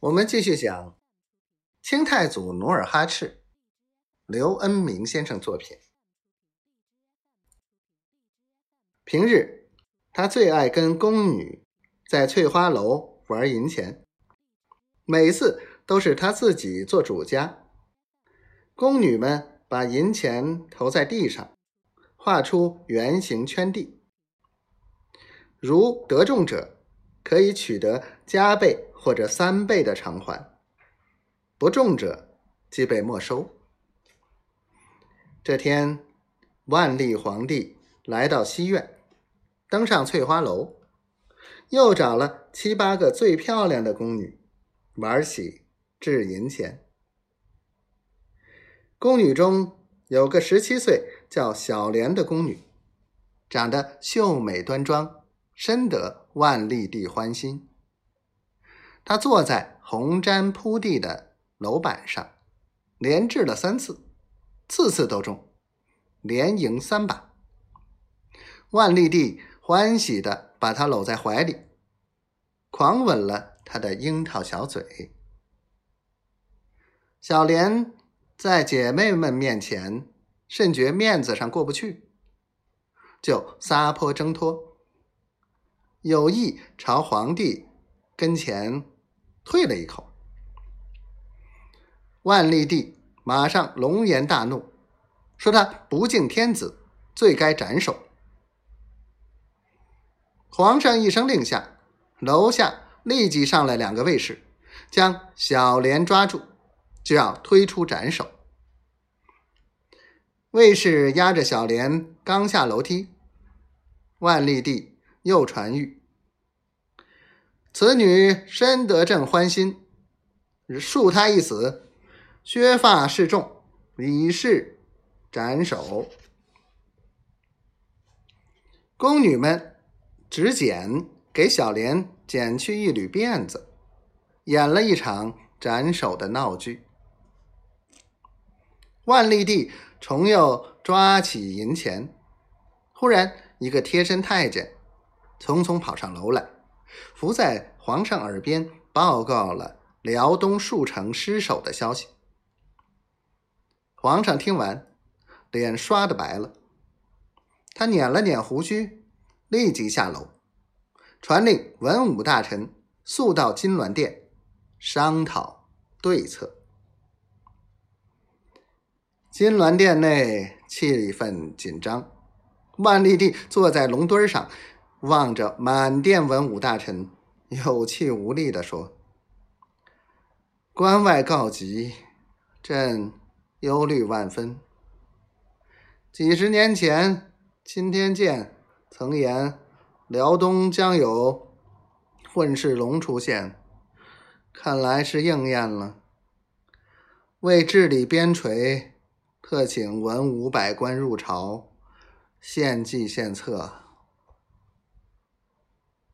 我们继续讲清太祖努尔哈赤，刘恩明先生作品。平日他最爱跟宫女在翠花楼玩银钱，每次都是他自己做主家，宫女们把银钱投在地上，画出圆形圈地，如得中者。可以取得加倍或者三倍的偿还，不中者即被没收。这天，万历皇帝来到西苑，登上翠花楼，又找了七八个最漂亮的宫女，玩起掷银钱。宫女中有个十七岁叫小莲的宫女，长得秀美端庄，深得。万历帝欢心，他坐在红毡铺地的楼板上，连掷了三次，次次都中，连赢三把。万历帝欢喜的把他搂在怀里，狂吻了他的樱桃小嘴。小莲在姐妹们面前甚觉面子上过不去，就撒泼挣脱。有意朝皇帝跟前退了一口，万历帝马上龙颜大怒，说他不敬天子，罪该斩首。皇上一声令下，楼下立即上来两个卫士，将小莲抓住，就要推出斩首。卫士押着小莲刚下楼梯，万历帝。又传谕：此女深得朕欢心，恕她一死，削发示众，以示斩首。宫女们只剪给小莲剪去一缕辫子，演了一场斩首的闹剧。万历帝重又抓起银钱，忽然一个贴身太监。匆匆跑上楼来，伏在皇上耳边报告了辽东数城失守的消息。皇上听完，脸刷的白了。他捻了捻胡须，立即下楼，传令文武大臣速到金銮殿商讨对策。金銮殿内气氛紧张，万历帝坐在龙墩上。望着满殿文武大臣，有气无力地说：“关外告急，朕忧虑万分。几十年前，钦天监曾言辽东将有混世龙出现，看来是应验了。为治理边陲，特请文武百官入朝献计献策。”